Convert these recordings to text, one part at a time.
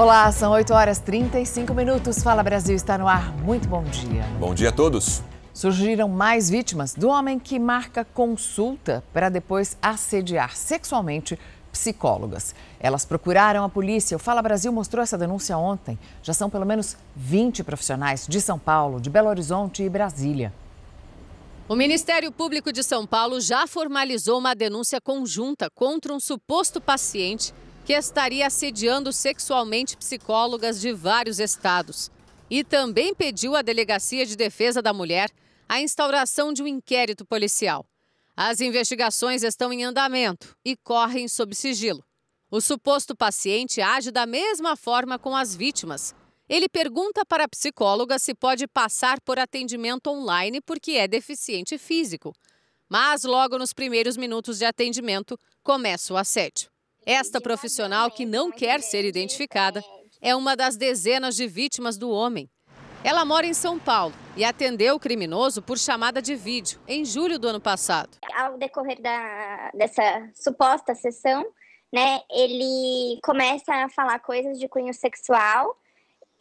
Olá, são 8 horas 35 minutos. Fala Brasil está no ar. Muito bom dia. Bom dia a todos. Surgiram mais vítimas do homem que marca consulta para depois assediar sexualmente psicólogas. Elas procuraram a polícia. O Fala Brasil mostrou essa denúncia ontem. Já são pelo menos 20 profissionais de São Paulo, de Belo Horizonte e Brasília. O Ministério Público de São Paulo já formalizou uma denúncia conjunta contra um suposto paciente que estaria assediando sexualmente psicólogas de vários estados. E também pediu à Delegacia de Defesa da Mulher a instauração de um inquérito policial. As investigações estão em andamento e correm sob sigilo. O suposto paciente age da mesma forma com as vítimas. Ele pergunta para a psicóloga se pode passar por atendimento online porque é deficiente físico. Mas logo nos primeiros minutos de atendimento começa o assédio. Esta profissional, que não quer ser identificada, é uma das dezenas de vítimas do homem. Ela mora em São Paulo e atendeu o criminoso por chamada de vídeo em julho do ano passado. Ao decorrer da, dessa suposta sessão, né, ele começa a falar coisas de cunho sexual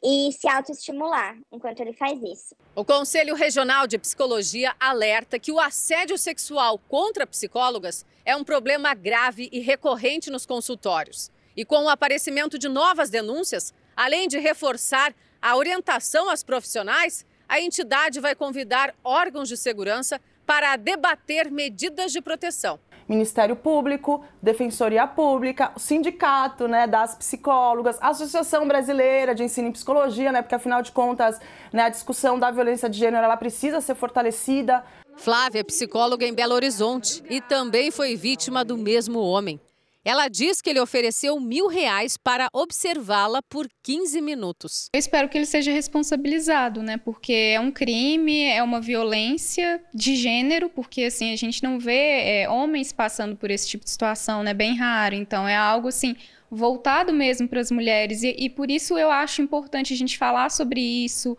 e se autoestimular enquanto ele faz isso. O Conselho Regional de Psicologia alerta que o assédio sexual contra psicólogas é um problema grave e recorrente nos consultórios. E com o aparecimento de novas denúncias, além de reforçar a orientação às profissionais, a entidade vai convidar órgãos de segurança para debater medidas de proteção. Ministério Público, Defensoria Pública, o Sindicato né, das Psicólogas, Associação Brasileira de Ensino em Psicologia, né, porque afinal de contas né, a discussão da violência de gênero ela precisa ser fortalecida. Flávia é psicóloga em Belo Horizonte e também foi vítima do mesmo homem. Ela diz que ele ofereceu mil reais para observá-la por 15 minutos. Eu espero que ele seja responsabilizado, né? Porque é um crime, é uma violência de gênero, porque assim a gente não vê é, homens passando por esse tipo de situação, né? Bem raro. Então é algo assim voltado mesmo para as mulheres e, e por isso eu acho importante a gente falar sobre isso.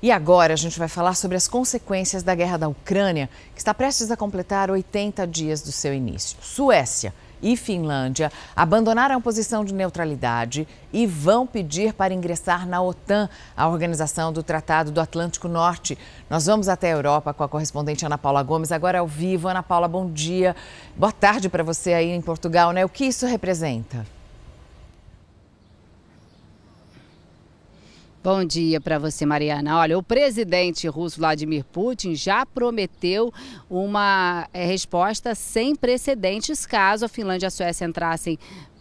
E agora a gente vai falar sobre as consequências da guerra da Ucrânia, que está prestes a completar 80 dias do seu início. Suécia e Finlândia abandonaram a posição de neutralidade e vão pedir para ingressar na OTAN, a organização do Tratado do Atlântico Norte. Nós vamos até a Europa com a correspondente Ana Paula Gomes, agora ao vivo. Ana Paula, bom dia. Boa tarde para você aí em Portugal, né? O que isso representa? Bom dia para você, Mariana. Olha, o presidente russo Vladimir Putin já prometeu uma é, resposta sem precedentes caso a Finlândia e a Suécia entrassem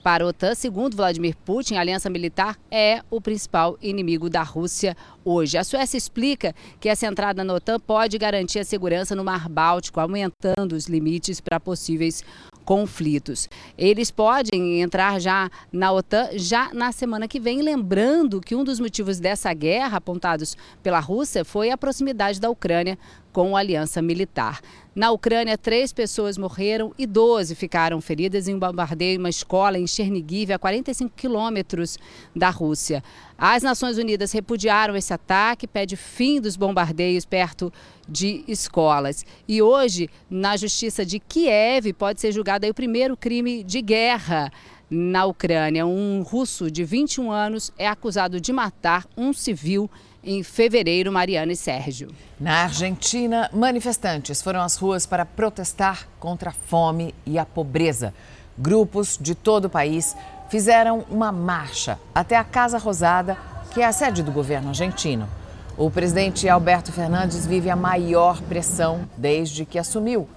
para a OTAN. Segundo Vladimir Putin, a aliança militar é o principal inimigo da Rússia hoje. A Suécia explica que essa entrada na OTAN pode garantir a segurança no Mar Báltico, aumentando os limites para possíveis conflitos. Eles podem entrar já na OTAN já na semana que vem, lembrando que um dos motivos dessa guerra apontados pela Rússia foi a proximidade da Ucrânia com a aliança militar. Na Ucrânia, três pessoas morreram e 12 ficaram feridas em um bombardeio em uma escola em Chernigiv, a 45 quilômetros da Rússia. As Nações Unidas repudiaram esse ataque, pede fim dos bombardeios perto de escolas. E hoje, na Justiça de Kiev, pode ser julgado o primeiro crime de guerra na Ucrânia. Um russo de 21 anos é acusado de matar um civil em fevereiro, Mariana e Sérgio. Na Argentina, manifestantes foram às ruas para protestar contra a fome e a pobreza. Grupos de todo o país fizeram uma marcha até a Casa Rosada, que é a sede do governo argentino. O presidente Alberto Fernandes vive a maior pressão desde que assumiu.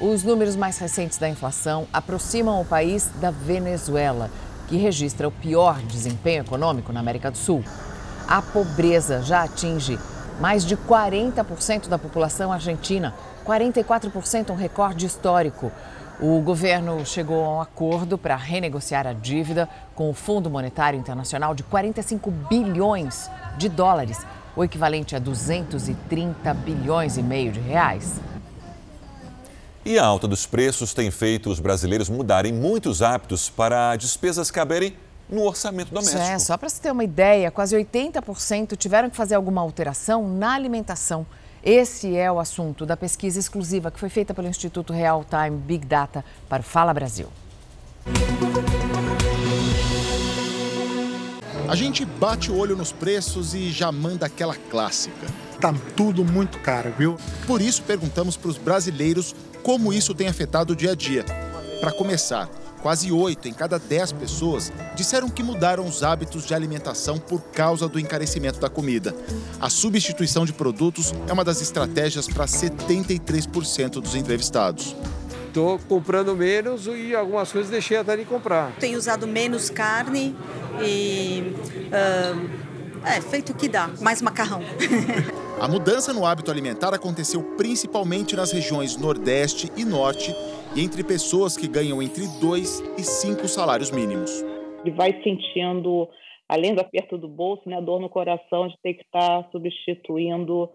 Os números mais recentes da inflação aproximam o país da Venezuela, que registra o pior desempenho econômico na América do Sul. A pobreza já atinge mais de 40% da população argentina, 44% um recorde histórico. O governo chegou a um acordo para renegociar a dívida com o Fundo Monetário Internacional de 45 bilhões de dólares, o equivalente a 230 bilhões e meio de reais. E a alta dos preços tem feito os brasileiros mudarem muitos hábitos para despesas caberem no orçamento doméstico. É, só para você ter uma ideia, quase 80% tiveram que fazer alguma alteração na alimentação. Esse é o assunto da pesquisa exclusiva que foi feita pelo Instituto Real Time Big Data para o Fala Brasil. A gente bate o olho nos preços e já manda aquela clássica. Tá tudo muito caro, viu? Por isso perguntamos para os brasileiros como isso tem afetado o dia a dia. Para começar, quase 8 em cada 10 pessoas disseram que mudaram os hábitos de alimentação por causa do encarecimento da comida. A substituição de produtos é uma das estratégias para 73% dos entrevistados. Estou comprando menos e algumas coisas deixei até de comprar. Tenho usado menos carne e uh, é feito o que dá, mais macarrão. A mudança no hábito alimentar aconteceu principalmente nas regiões Nordeste e Norte e entre pessoas que ganham entre dois e cinco salários mínimos. Ele vai sentindo, além do aperto do bolso, né, a dor no coração de ter que estar substituindo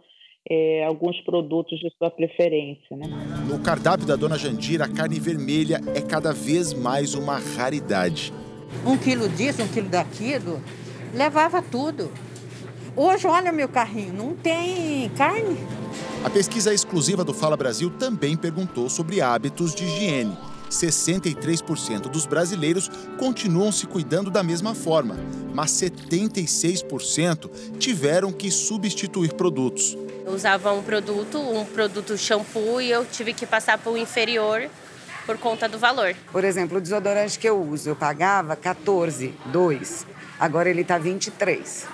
é, alguns produtos de sua preferência. Né? No cardápio da dona Jandira, a carne vermelha é cada vez mais uma raridade. Um quilo disso, um quilo daquilo, levava tudo. Hoje, olha meu carrinho, não tem carne. A pesquisa exclusiva do Fala Brasil também perguntou sobre hábitos de higiene. 63% dos brasileiros continuam se cuidando da mesma forma, mas 76% tiveram que substituir produtos. Eu usava um produto, um produto shampoo, e eu tive que passar para o inferior por conta do valor. Por exemplo, o desodorante que eu uso, eu pagava 14, 2. Agora ele está 23.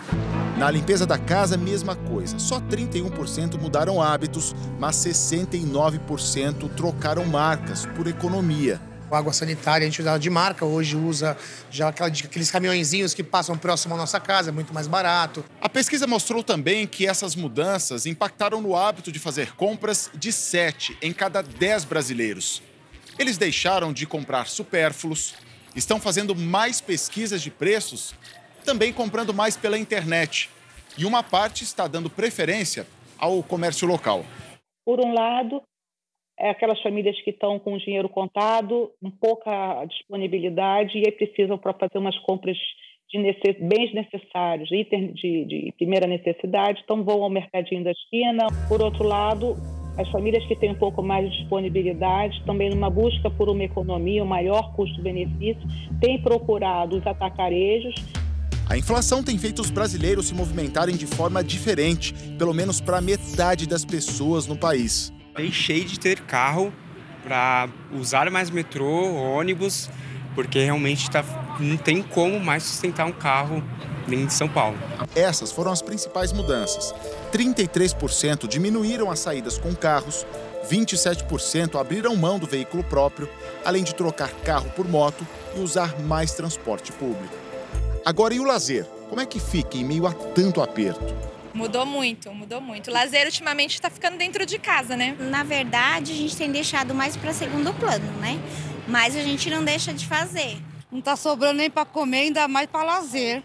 Na limpeza da casa, mesma coisa. Só 31% mudaram hábitos, mas 69% trocaram marcas por economia. Água sanitária a gente usava de marca, hoje usa já aqueles caminhõezinhos que passam próximo à nossa casa, é muito mais barato. A pesquisa mostrou também que essas mudanças impactaram no hábito de fazer compras de 7 em cada 10 brasileiros. Eles deixaram de comprar supérfluos, estão fazendo mais pesquisas de preços também comprando mais pela internet. E uma parte está dando preferência ao comércio local. Por um lado, é aquelas famílias que estão com o dinheiro contado, com pouca disponibilidade e aí precisam para fazer umas compras de necess... bens necessários, de, de primeira necessidade, então vão ao mercadinho da esquina. Por outro lado, as famílias que têm um pouco mais de disponibilidade, também numa busca por uma economia, um maior custo-benefício, têm procurado os atacarejos a inflação tem feito os brasileiros se movimentarem de forma diferente, pelo menos para metade das pessoas no país. Deixei de ter carro para usar mais metrô, ônibus, porque realmente tá, não tem como mais sustentar um carro em São Paulo. Essas foram as principais mudanças. 33% diminuíram as saídas com carros, 27% abriram mão do veículo próprio, além de trocar carro por moto e usar mais transporte público. Agora, e o lazer? Como é que fica em meio a tanto aperto? Mudou muito, mudou muito. O lazer ultimamente está ficando dentro de casa, né? Na verdade, a gente tem deixado mais para segundo plano, né? Mas a gente não deixa de fazer. Não está sobrando nem para comer, ainda mais para lazer.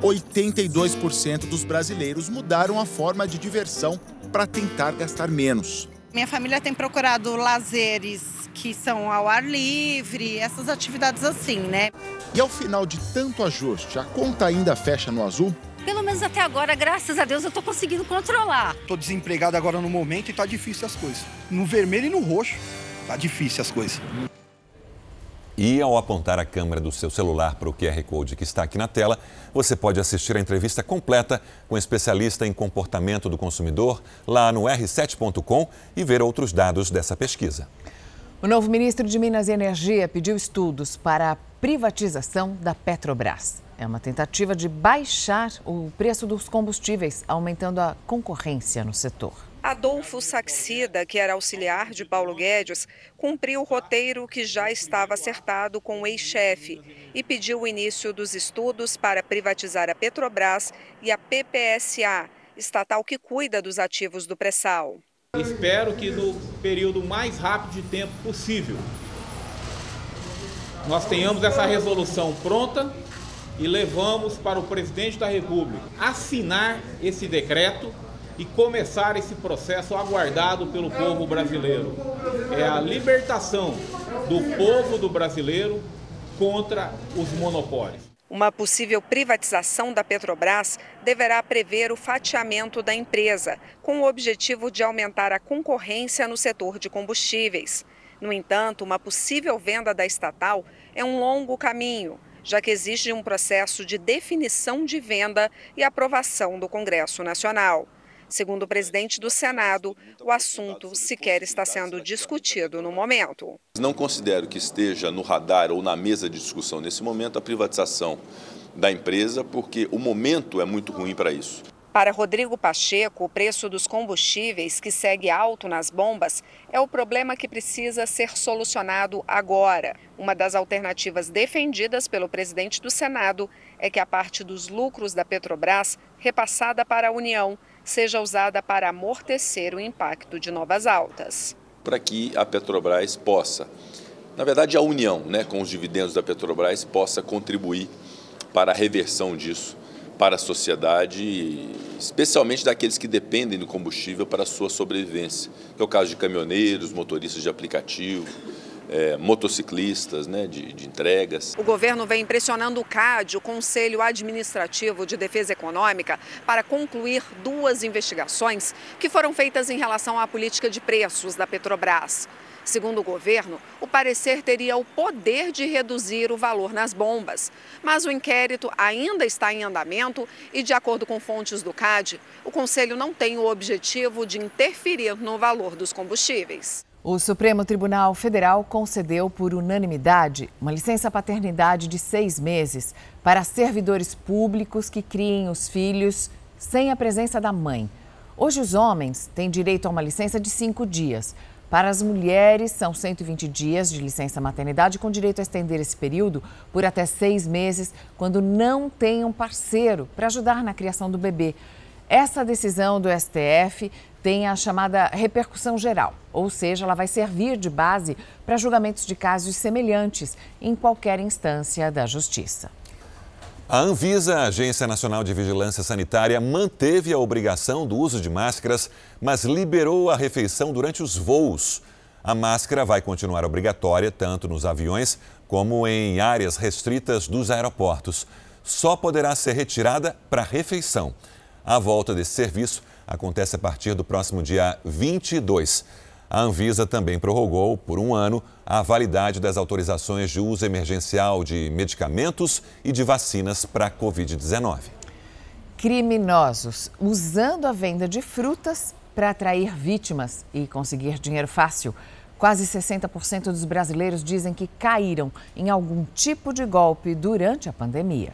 82% dos brasileiros mudaram a forma de diversão para tentar gastar menos. Minha família tem procurado lazeres que são ao ar livre, essas atividades assim, né? E ao final de tanto ajuste, a conta ainda fecha no azul? Pelo menos até agora, graças a Deus, eu estou conseguindo controlar. Estou desempregado agora no momento e está difícil as coisas. No vermelho e no roxo, tá difícil as coisas. E ao apontar a câmera do seu celular para o QR Code que está aqui na tela, você pode assistir a entrevista completa com um especialista em comportamento do consumidor lá no r7.com e ver outros dados dessa pesquisa. O novo ministro de Minas e Energia pediu estudos para a privatização da Petrobras. É uma tentativa de baixar o preço dos combustíveis, aumentando a concorrência no setor. Adolfo Saxida, que era auxiliar de Paulo Guedes, cumpriu o roteiro que já estava acertado com o ex-chefe e pediu o início dos estudos para privatizar a Petrobras e a PPSA, estatal que cuida dos ativos do pré-sal. Espero que no período mais rápido de tempo possível nós tenhamos essa resolução pronta e levamos para o presidente da República assinar esse decreto e começar esse processo aguardado pelo povo brasileiro. É a libertação do povo do brasileiro contra os monopólios. Uma possível privatização da Petrobras deverá prever o fatiamento da empresa, com o objetivo de aumentar a concorrência no setor de combustíveis. No entanto, uma possível venda da estatal é um longo caminho, já que exige um processo de definição de venda e aprovação do Congresso Nacional. Segundo o presidente do Senado, o assunto sequer está sendo discutido no momento. Não considero que esteja no radar ou na mesa de discussão nesse momento a privatização da empresa, porque o momento é muito ruim para isso. Para Rodrigo Pacheco, o preço dos combustíveis, que segue alto nas bombas, é o problema que precisa ser solucionado agora. Uma das alternativas defendidas pelo presidente do Senado é que a parte dos lucros da Petrobras, repassada para a União, seja usada para amortecer o impacto de novas altas. Para que a Petrobras possa, na verdade, a União, né, com os dividendos da Petrobras, possa contribuir para a reversão disso para a sociedade, especialmente daqueles que dependem do combustível para a sua sobrevivência, é o caso de caminhoneiros, motoristas de aplicativo, é, motociclistas, né, de, de, entregas. O governo vem pressionando o CAD, o Conselho Administrativo de Defesa Econômica, para concluir duas investigações que foram feitas em relação à política de preços da Petrobras. Segundo o governo, o parecer teria o poder de reduzir o valor nas bombas. Mas o inquérito ainda está em andamento e, de acordo com fontes do CAD, o Conselho não tem o objetivo de interferir no valor dos combustíveis. O Supremo Tribunal Federal concedeu por unanimidade uma licença paternidade de seis meses para servidores públicos que criem os filhos sem a presença da mãe. Hoje, os homens têm direito a uma licença de cinco dias. Para as mulheres, são 120 dias de licença maternidade, com direito a estender esse período por até seis meses, quando não tem um parceiro para ajudar na criação do bebê. Essa decisão do STF tem a chamada repercussão geral, ou seja, ela vai servir de base para julgamentos de casos semelhantes em qualquer instância da Justiça. A Anvisa, a Agência Nacional de Vigilância Sanitária, manteve a obrigação do uso de máscaras, mas liberou a refeição durante os voos. A máscara vai continuar obrigatória tanto nos aviões como em áreas restritas dos aeroportos. Só poderá ser retirada para refeição. A volta desse serviço acontece a partir do próximo dia 22. A Anvisa também prorrogou por um ano a validade das autorizações de uso emergencial de medicamentos e de vacinas para a Covid-19. Criminosos usando a venda de frutas para atrair vítimas e conseguir dinheiro fácil. Quase 60% dos brasileiros dizem que caíram em algum tipo de golpe durante a pandemia.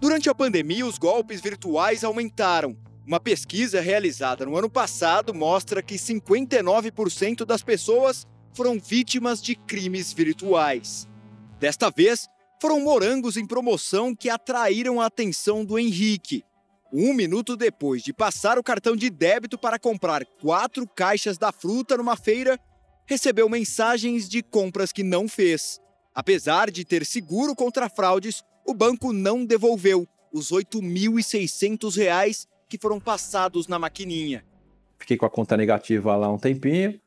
Durante a pandemia, os golpes virtuais aumentaram. Uma pesquisa realizada no ano passado mostra que 59% das pessoas foram vítimas de crimes virtuais. Desta vez, foram morangos em promoção que atraíram a atenção do Henrique. Um minuto depois de passar o cartão de débito para comprar quatro caixas da fruta numa feira, recebeu mensagens de compras que não fez. Apesar de ter seguro contra fraudes, o banco não devolveu os R$ 8.600 que foram passados na maquininha. Fiquei com a conta negativa lá um tempinho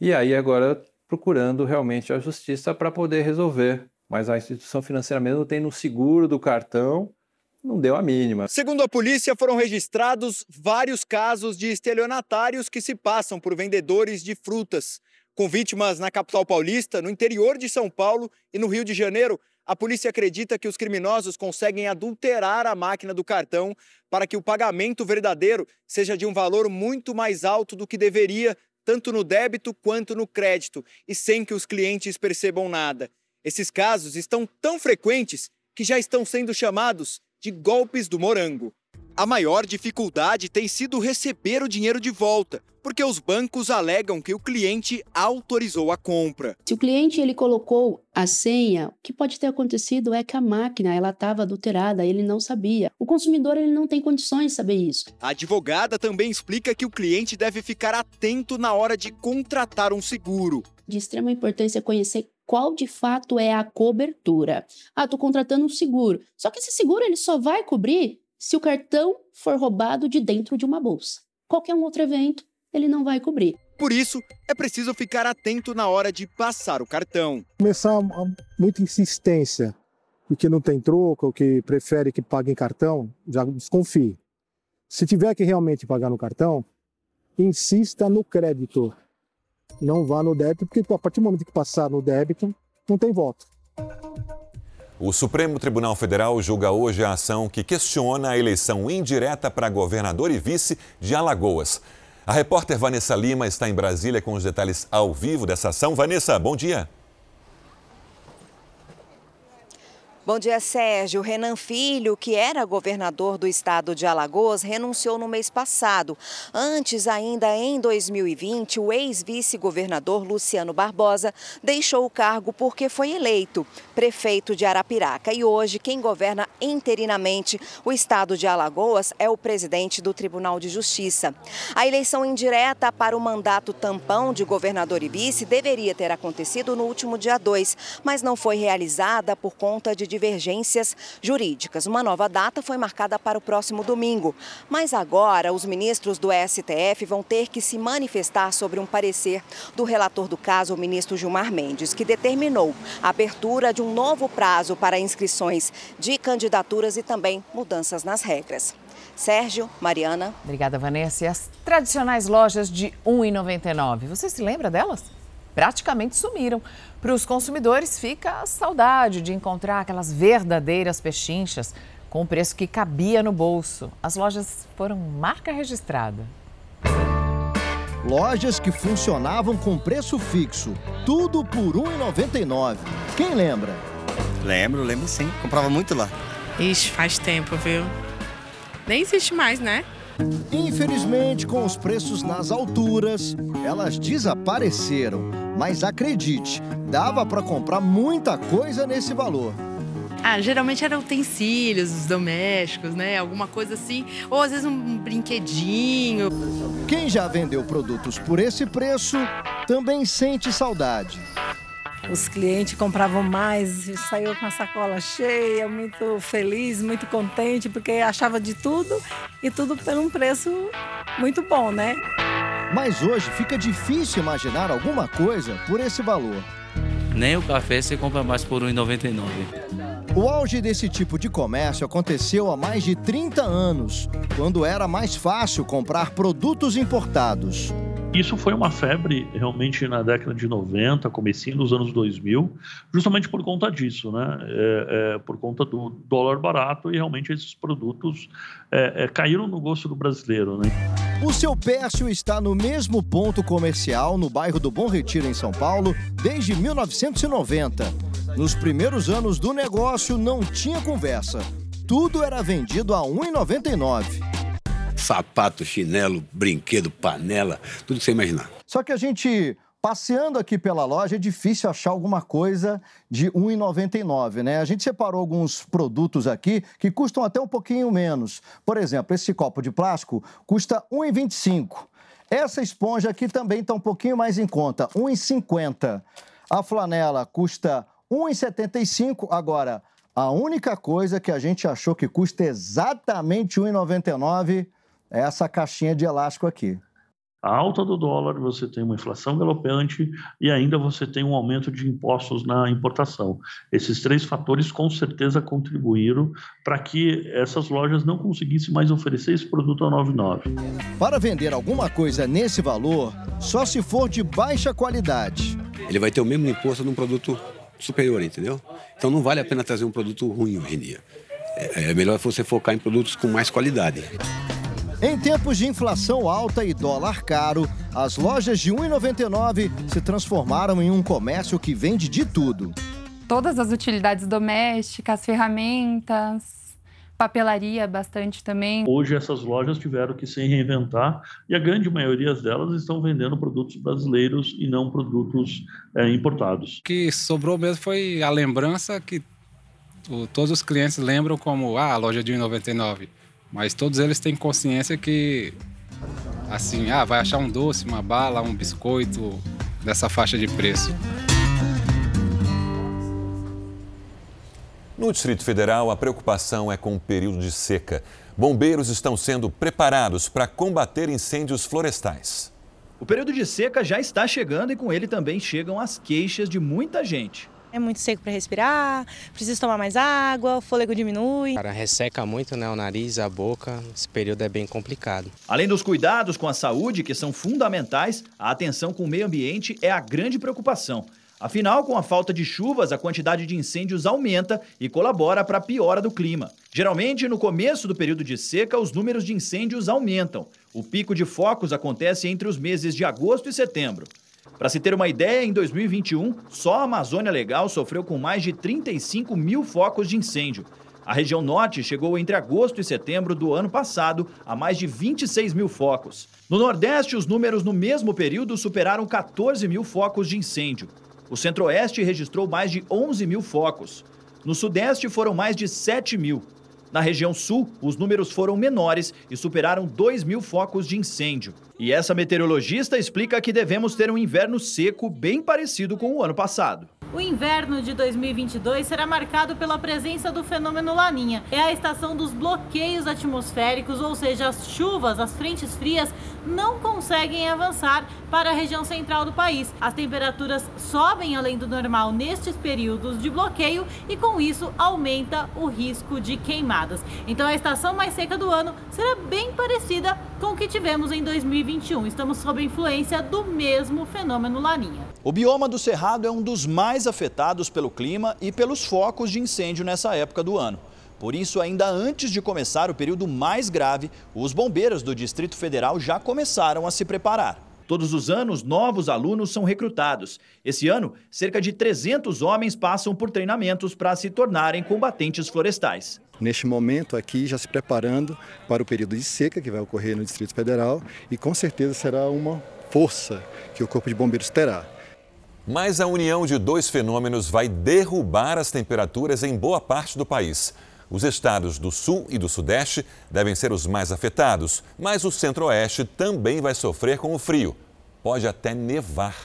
e aí agora procurando realmente a justiça para poder resolver. Mas a instituição financeira mesmo tem no seguro do cartão, não deu a mínima. Segundo a polícia, foram registrados vários casos de estelionatários que se passam por vendedores de frutas, com vítimas na capital paulista, no interior de São Paulo e no Rio de Janeiro. A polícia acredita que os criminosos conseguem adulterar a máquina do cartão para que o pagamento verdadeiro seja de um valor muito mais alto do que deveria, tanto no débito quanto no crédito, e sem que os clientes percebam nada. Esses casos estão tão frequentes que já estão sendo chamados de golpes do morango. A maior dificuldade tem sido receber o dinheiro de volta, porque os bancos alegam que o cliente autorizou a compra. Se o cliente ele colocou a senha, o que pode ter acontecido é que a máquina ela estava adulterada, ele não sabia. O consumidor ele não tem condições de saber isso. A advogada também explica que o cliente deve ficar atento na hora de contratar um seguro. De extrema importância conhecer qual de fato é a cobertura. Ah, estou contratando um seguro. Só que esse seguro ele só vai cobrir se o cartão for roubado de dentro de uma bolsa. Qualquer um outro evento, ele não vai cobrir. Por isso, é preciso ficar atento na hora de passar o cartão. Começar muita insistência e que não tem troco, ou que prefere que pague em cartão, já desconfie. Se tiver que realmente pagar no cartão, insista no crédito. Não vá no débito, porque a partir do momento que passar no débito, não tem volta. O Supremo Tribunal Federal julga hoje a ação que questiona a eleição indireta para governador e vice de Alagoas. A repórter Vanessa Lima está em Brasília com os detalhes ao vivo dessa ação. Vanessa, bom dia. Bom dia, Sérgio. Renan Filho, que era governador do estado de Alagoas, renunciou no mês passado. Antes, ainda em 2020, o ex-vice-governador Luciano Barbosa deixou o cargo porque foi eleito prefeito de Arapiraca. E hoje, quem governa interinamente o estado de Alagoas é o presidente do Tribunal de Justiça. A eleição indireta para o mandato tampão de governador e vice deveria ter acontecido no último dia 2, mas não foi realizada por conta de divergências jurídicas. Uma nova data foi marcada para o próximo domingo. Mas agora, os ministros do STF vão ter que se manifestar sobre um parecer do relator do caso, o ministro Gilmar Mendes, que determinou a abertura de um novo prazo para inscrições de candidaturas e também mudanças nas regras. Sérgio, Mariana. Obrigada, Vanessa. E as tradicionais lojas de R$ 1,99, você se lembra delas? praticamente sumiram. Para os consumidores fica a saudade de encontrar aquelas verdadeiras pechinchas com o preço que cabia no bolso. As lojas foram marca registrada. Lojas que funcionavam com preço fixo, tudo por R$ 1,99. Quem lembra? Lembro, lembro sim. Comprava muito lá. Ixi, faz tempo, viu? Nem existe mais, né? Infelizmente, com os preços nas alturas, elas desapareceram. Mas acredite, dava para comprar muita coisa nesse valor. Ah, geralmente eram utensílios domésticos, né? Alguma coisa assim. Ou às vezes um brinquedinho. Quem já vendeu produtos por esse preço também sente saudade. Os clientes compravam mais, saiu com a sacola cheia, muito feliz, muito contente, porque achava de tudo e tudo por um preço muito bom, né? Mas hoje fica difícil imaginar alguma coisa por esse valor. Nem o café você compra mais por R$ 1,99. O auge desse tipo de comércio aconteceu há mais de 30 anos, quando era mais fácil comprar produtos importados. Isso foi uma febre realmente na década de 90, comecinho dos anos 2000, justamente por conta disso, né? É, é, por conta do dólar barato e realmente esses produtos é, é caíram no gosto do brasileiro, né? O seu Pércio está no mesmo ponto comercial no bairro do Bom Retiro, em São Paulo, desde 1990. Nos primeiros anos do negócio não tinha conversa. Tudo era vendido a R$ 1,99 sapato, chinelo, brinquedo, panela, tudo que você imaginar. Só que a gente Passeando aqui pela loja, é difícil achar alguma coisa de R$ 1,99, né? A gente separou alguns produtos aqui que custam até um pouquinho menos. Por exemplo, esse copo de plástico custa R$ 1,25. Essa esponja aqui também está um pouquinho mais em conta, R$ 1,50. A flanela custa R$ 1,75. Agora, a única coisa que a gente achou que custa exatamente R$ 1,99 essa caixinha de elástico aqui. A alta do dólar, você tem uma inflação galopante e ainda você tem um aumento de impostos na importação. Esses três fatores com certeza contribuíram para que essas lojas não conseguissem mais oferecer esse produto a 99. Para vender alguma coisa nesse valor, só se for de baixa qualidade. Ele vai ter o mesmo imposto num produto superior, entendeu? Então não vale a pena trazer um produto ruim hoje em dia. É, é melhor você focar em produtos com mais qualidade. Em tempos de inflação alta e dólar caro, as lojas de 1,99 se transformaram em um comércio que vende de tudo. Todas as utilidades domésticas, ferramentas, papelaria bastante também. Hoje essas lojas tiveram que se reinventar e a grande maioria delas estão vendendo produtos brasileiros e não produtos é, importados. O que sobrou mesmo foi a lembrança que todos os clientes lembram como ah, a loja de 1,99 mas todos eles têm consciência que, assim, ah, vai achar um doce, uma bala, um biscoito dessa faixa de preço. No Distrito Federal, a preocupação é com o período de seca. Bombeiros estão sendo preparados para combater incêndios florestais. O período de seca já está chegando e com ele também chegam as queixas de muita gente. É muito seco para respirar, preciso tomar mais água, o fôlego diminui. Cara, resseca muito né, o nariz, a boca, esse período é bem complicado. Além dos cuidados com a saúde, que são fundamentais, a atenção com o meio ambiente é a grande preocupação. Afinal, com a falta de chuvas, a quantidade de incêndios aumenta e colabora para a piora do clima. Geralmente, no começo do período de seca, os números de incêndios aumentam. O pico de focos acontece entre os meses de agosto e setembro. Para se ter uma ideia, em 2021, só a Amazônia Legal sofreu com mais de 35 mil focos de incêndio. A região norte chegou entre agosto e setembro do ano passado a mais de 26 mil focos. No Nordeste, os números no mesmo período superaram 14 mil focos de incêndio. O Centro-Oeste registrou mais de 11 mil focos. No Sudeste, foram mais de 7 mil. Na região sul, os números foram menores e superaram 2 mil focos de incêndio. E essa meteorologista explica que devemos ter um inverno seco bem parecido com o ano passado. O inverno de 2022 será marcado pela presença do fenômeno Laninha. É a estação dos bloqueios atmosféricos, ou seja, as chuvas, as frentes frias não conseguem avançar para a região central do país. As temperaturas sobem além do normal nestes períodos de bloqueio e com isso aumenta o risco de queimadas. Então a estação mais seca do ano será bem parecida com o que tivemos em 2021. Estamos sob a influência do mesmo fenômeno Laninha. O bioma do Cerrado é um dos mais afetados pelo clima e pelos focos de incêndio nessa época do ano. Por isso, ainda antes de começar o período mais grave, os bombeiros do Distrito Federal já começaram a se preparar. Todos os anos, novos alunos são recrutados. Esse ano, cerca de 300 homens passam por treinamentos para se tornarem combatentes florestais. Neste momento aqui, já se preparando para o período de seca que vai ocorrer no Distrito Federal e com certeza será uma força que o Corpo de Bombeiros terá. Mas a união de dois fenômenos vai derrubar as temperaturas em boa parte do país. Os estados do Sul e do Sudeste devem ser os mais afetados, mas o Centro-Oeste também vai sofrer com o frio. Pode até nevar.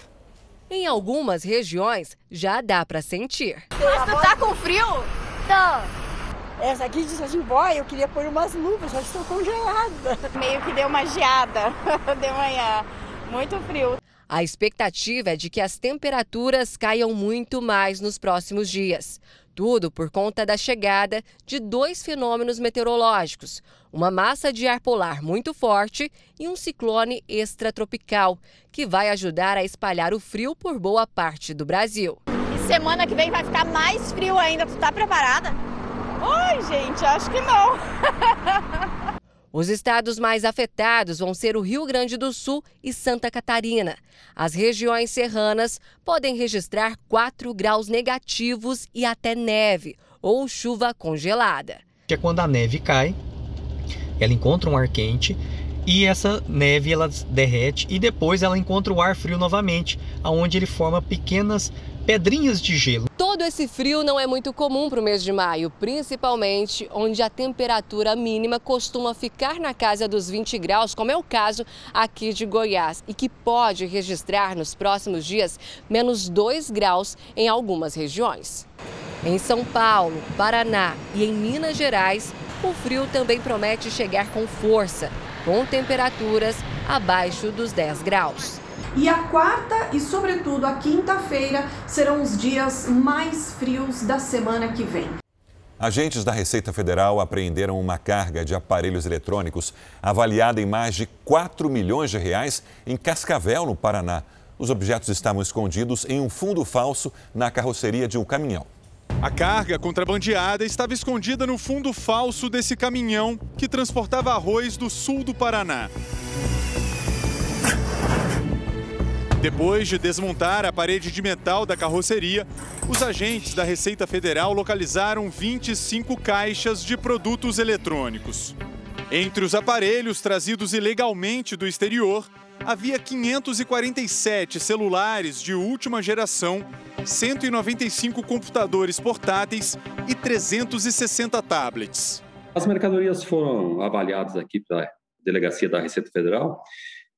Em algumas regiões já dá para sentir. Mas tu tá com frio? Tô. Essa aqui assim, boy, eu queria pôr umas luvas, já estou congelada. Meio que deu uma geada de manhã. Muito frio. A expectativa é de que as temperaturas caiam muito mais nos próximos dias. Tudo por conta da chegada de dois fenômenos meteorológicos: uma massa de ar polar muito forte e um ciclone extratropical, que vai ajudar a espalhar o frio por boa parte do Brasil. E semana que vem vai ficar mais frio ainda. Tu tá preparada? Ai, gente, acho que não. Os estados mais afetados vão ser o Rio Grande do Sul e Santa Catarina. As regiões serranas podem registrar 4 graus negativos e até neve ou chuva congelada. É quando a neve cai, ela encontra um ar quente e essa neve ela derrete e depois ela encontra o ar frio novamente, aonde ele forma pequenas pedrinhas de gelo. Todo esse frio não é muito comum para o mês de maio, principalmente onde a temperatura mínima costuma ficar na casa dos 20 graus, como é o caso aqui de Goiás, e que pode registrar nos próximos dias menos 2 graus em algumas regiões. Em São Paulo, Paraná e em Minas Gerais, o frio também promete chegar com força, com temperaturas abaixo dos 10 graus. E a quarta e, sobretudo, a quinta-feira serão os dias mais frios da semana que vem. Agentes da Receita Federal apreenderam uma carga de aparelhos eletrônicos avaliada em mais de 4 milhões de reais em Cascavel, no Paraná. Os objetos estavam escondidos em um fundo falso na carroceria de um caminhão. A carga contrabandeada estava escondida no fundo falso desse caminhão que transportava arroz do sul do Paraná. Depois de desmontar a parede de metal da carroceria, os agentes da Receita Federal localizaram 25 caixas de produtos eletrônicos. Entre os aparelhos trazidos ilegalmente do exterior, havia 547 celulares de última geração, 195 computadores portáteis e 360 tablets. As mercadorias foram avaliadas aqui para a Delegacia da Receita Federal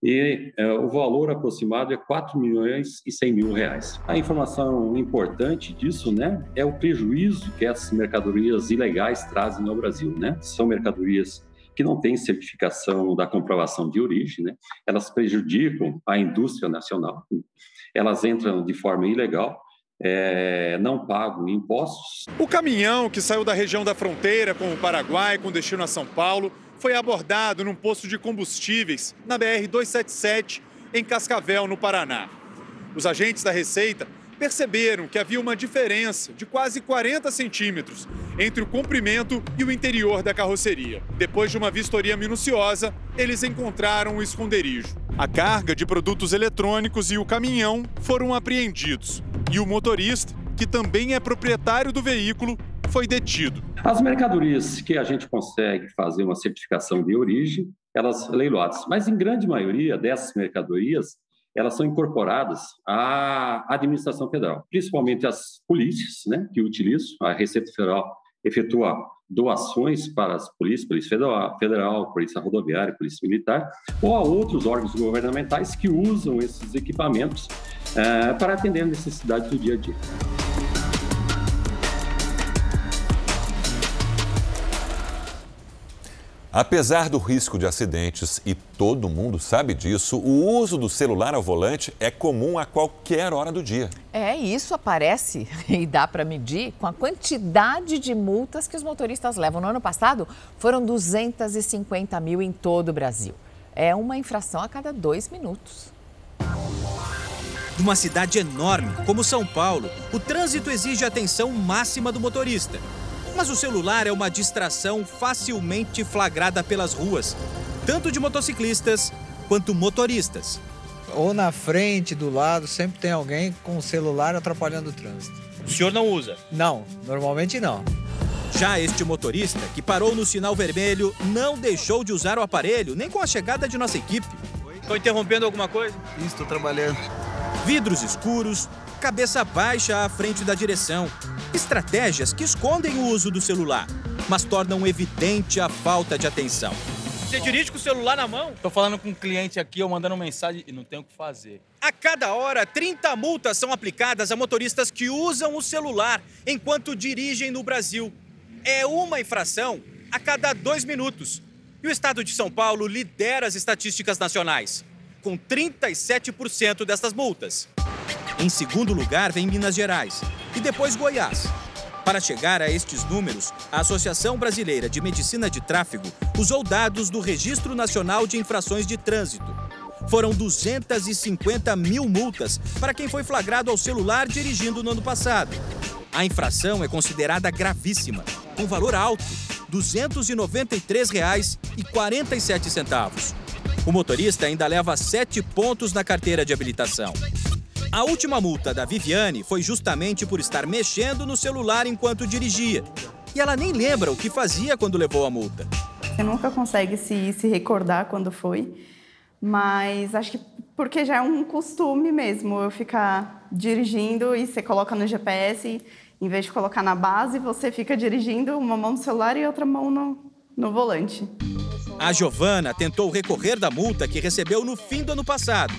e é, o valor aproximado é 4 milhões e 100 mil reais. A informação importante disso, né, é o prejuízo que essas mercadorias ilegais trazem ao Brasil, né? São mercadorias que não têm certificação da comprovação de origem, né? Elas prejudicam a indústria nacional. Elas entram de forma ilegal é, não pagam impostos. O caminhão que saiu da região da fronteira com o Paraguai com destino a São Paulo foi abordado num posto de combustíveis na BR-277, em Cascavel, no Paraná. Os agentes da Receita perceberam que havia uma diferença de quase 40 centímetros entre o comprimento e o interior da carroceria. Depois de uma vistoria minuciosa, eles encontraram o esconderijo. A carga de produtos eletrônicos e o caminhão foram apreendidos. E o motorista, que também é proprietário do veículo, foi detido. As mercadorias que a gente consegue fazer uma certificação de origem, elas leiloadas. Mas em grande maioria dessas mercadorias, elas são incorporadas à administração federal, principalmente as polícias, né, que utilizam, a Receita Federal efetua doações para as polícias, Polícia Federal, Polícia Rodoviária, Polícia Militar, ou a outros órgãos governamentais que usam esses equipamentos é, para atender as necessidades do dia a dia. Apesar do risco de acidentes, e todo mundo sabe disso, o uso do celular ao volante é comum a qualquer hora do dia. É, isso aparece e dá para medir com a quantidade de multas que os motoristas levam. No ano passado, foram 250 mil em todo o Brasil. É uma infração a cada dois minutos. Numa cidade enorme como São Paulo, o trânsito exige atenção máxima do motorista. Mas o celular é uma distração facilmente flagrada pelas ruas, tanto de motociclistas quanto motoristas. Ou na frente, do lado, sempre tem alguém com o celular atrapalhando o trânsito. O senhor não usa? Não, normalmente não. Já este motorista, que parou no sinal vermelho, não deixou de usar o aparelho, nem com a chegada de nossa equipe. Estou interrompendo alguma coisa? Estou trabalhando. Vidros escuros, cabeça baixa à frente da direção. Estratégias que escondem o uso do celular, mas tornam evidente a falta de atenção. Você dirige com o celular na mão? Tô falando com um cliente aqui, eu mandando mensagem e não tenho o que fazer. A cada hora, 30 multas são aplicadas a motoristas que usam o celular enquanto dirigem no Brasil. É uma infração a cada dois minutos. E o estado de São Paulo lidera as estatísticas nacionais, com 37% destas multas. Em segundo lugar vem Minas Gerais e depois Goiás. Para chegar a estes números, a Associação Brasileira de Medicina de Tráfego usou dados do Registro Nacional de Infrações de Trânsito. Foram 250 mil multas para quem foi flagrado ao celular dirigindo no ano passado. A infração é considerada gravíssima, com valor alto, R$ 293,47. O motorista ainda leva sete pontos na carteira de habilitação. A última multa da Viviane foi justamente por estar mexendo no celular enquanto dirigia. E ela nem lembra o que fazia quando levou a multa. Você nunca consegue se, se recordar quando foi, mas acho que porque já é um costume mesmo eu ficar dirigindo e você coloca no GPS, em vez de colocar na base, você fica dirigindo uma mão no celular e outra mão no, no volante. A Giovana tentou recorrer da multa que recebeu no fim do ano passado.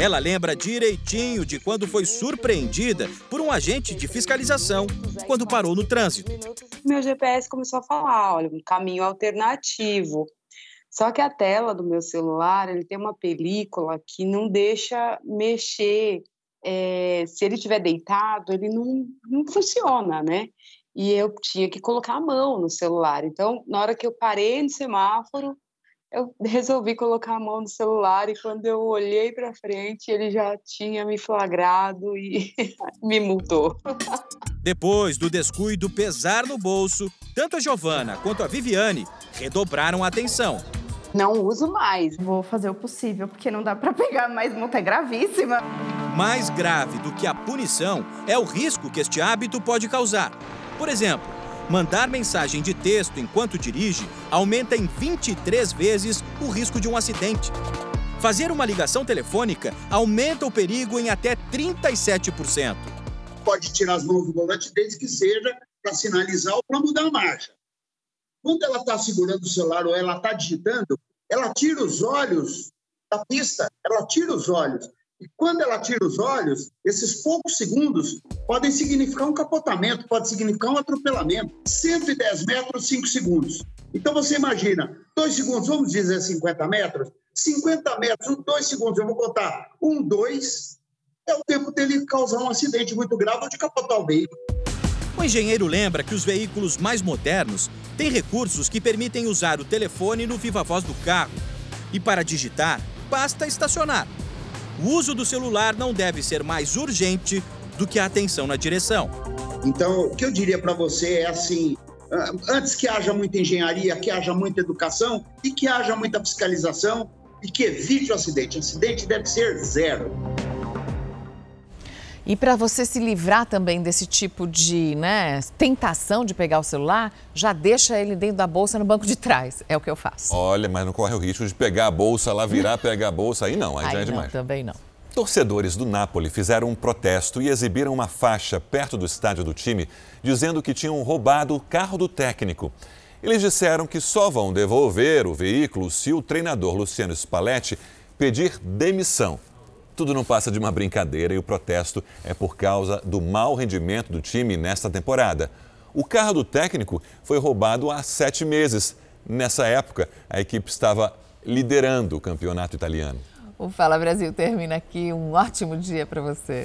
Ela lembra direitinho de quando foi surpreendida por um agente de fiscalização quando parou no trânsito. Meu GPS começou a falar, olha, um caminho alternativo. Só que a tela do meu celular, ele tem uma película que não deixa mexer. É, se ele estiver deitado, ele não, não funciona, né? E eu tinha que colocar a mão no celular. Então, na hora que eu parei no semáforo, eu resolvi colocar a mão no celular e quando eu olhei para frente, ele já tinha me flagrado e me multou. Depois do descuido pesar no bolso, tanto a Giovana quanto a Viviane redobraram a atenção. Não uso mais. Vou fazer o possível, porque não dá para pegar mais multa, é gravíssima. Mais grave do que a punição é o risco que este hábito pode causar. Por exemplo, Mandar mensagem de texto enquanto dirige aumenta em 23 vezes o risco de um acidente. Fazer uma ligação telefônica aumenta o perigo em até 37%. Pode tirar as mãos do volante desde que seja para sinalizar ou para mudar a marcha. Quando ela está segurando o celular ou ela está digitando, ela tira os olhos da pista, ela tira os olhos. E quando ela tira os olhos, esses poucos segundos podem significar um capotamento, pode significar um atropelamento. 110 metros, 5 segundos. Então você imagina, 2 segundos, vamos dizer 50 metros? 50 metros, 2 segundos, eu vou contar. 1, 2, é o tempo dele causar um acidente muito grave ou de capotar o veículo. O engenheiro lembra que os veículos mais modernos têm recursos que permitem usar o telefone no viva voz do carro. E para digitar, basta estacionar. O uso do celular não deve ser mais urgente do que a atenção na direção. Então, o que eu diria para você é assim: antes que haja muita engenharia, que haja muita educação e que haja muita fiscalização e que evite o acidente. O acidente deve ser zero. E para você se livrar também desse tipo de né, tentação de pegar o celular, já deixa ele dentro da bolsa no banco de trás. É o que eu faço. Olha, mas não corre o risco de pegar a bolsa lá, virar, pegar a bolsa. Aí não, aí, aí já é não, demais. Também não. Torcedores do Napoli fizeram um protesto e exibiram uma faixa perto do estádio do time, dizendo que tinham roubado o carro do técnico. Eles disseram que só vão devolver o veículo se o treinador Luciano Spalletti pedir demissão. Tudo não passa de uma brincadeira e o protesto é por causa do mau rendimento do time nesta temporada. O carro do técnico foi roubado há sete meses. Nessa época, a equipe estava liderando o campeonato italiano. O Fala Brasil termina aqui. Um ótimo dia para você.